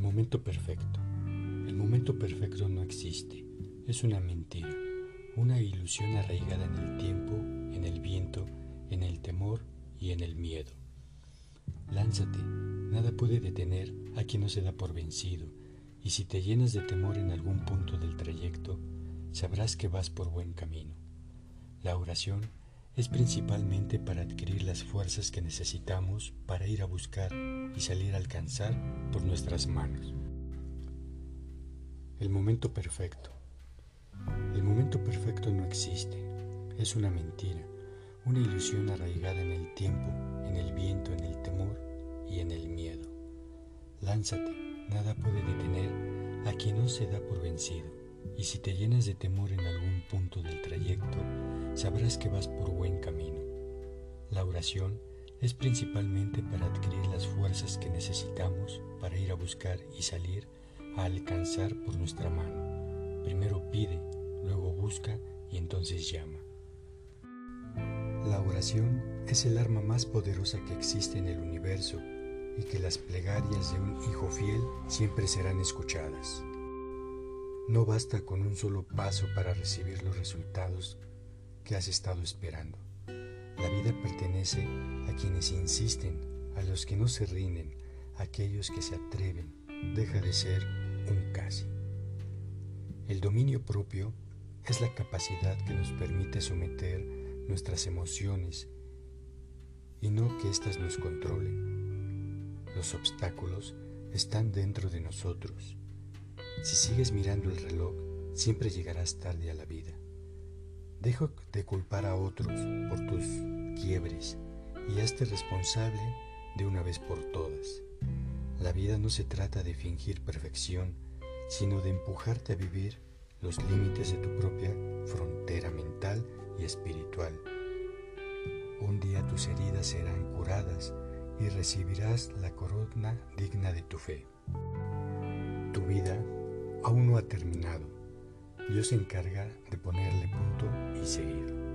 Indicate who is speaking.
Speaker 1: momento perfecto. El momento perfecto no existe. Es una mentira, una ilusión arraigada en el tiempo, en el viento, en el temor y en el miedo. Lánzate, nada puede detener a quien no se da por vencido, y si te llenas de temor en algún punto del trayecto, sabrás que vas por buen camino. La oración es principalmente para adquirir las fuerzas que necesitamos para ir a buscar y salir a alcanzar por nuestras manos. El momento perfecto. El momento perfecto no existe. Es una mentira, una ilusión arraigada en el tiempo, en el viento, en el temor y en el miedo. Lánzate, nada puede detener a quien no se da por vencido. Y si te llenas de temor en algún punto del trayecto, sabrás que vas por buen camino. La oración es principalmente para adquirir las fuerzas que necesitamos para ir a buscar y salir a alcanzar por nuestra mano. Primero pide, luego busca y entonces llama. La oración es el arma más poderosa que existe en el universo y que las plegarias de un hijo fiel siempre serán escuchadas. No basta con un solo paso para recibir los resultados que has estado esperando. La vida pertenece a quienes insisten, a los que no se rinden, a aquellos que se atreven. Deja de ser un casi. El dominio propio es la capacidad que nos permite someter nuestras emociones y no que éstas nos controlen. Los obstáculos están dentro de nosotros. Si sigues mirando el reloj, siempre llegarás tarde a la vida. Deja de culpar a otros por tus quiebres y hazte responsable de una vez por todas. La vida no se trata de fingir perfección, sino de empujarte a vivir los límites de tu propia frontera mental y espiritual. Un día tus heridas serán curadas y recibirás la corona digna de tu fe. Tu vida aún no ha terminado Dios se encarga de ponerle punto y seguir.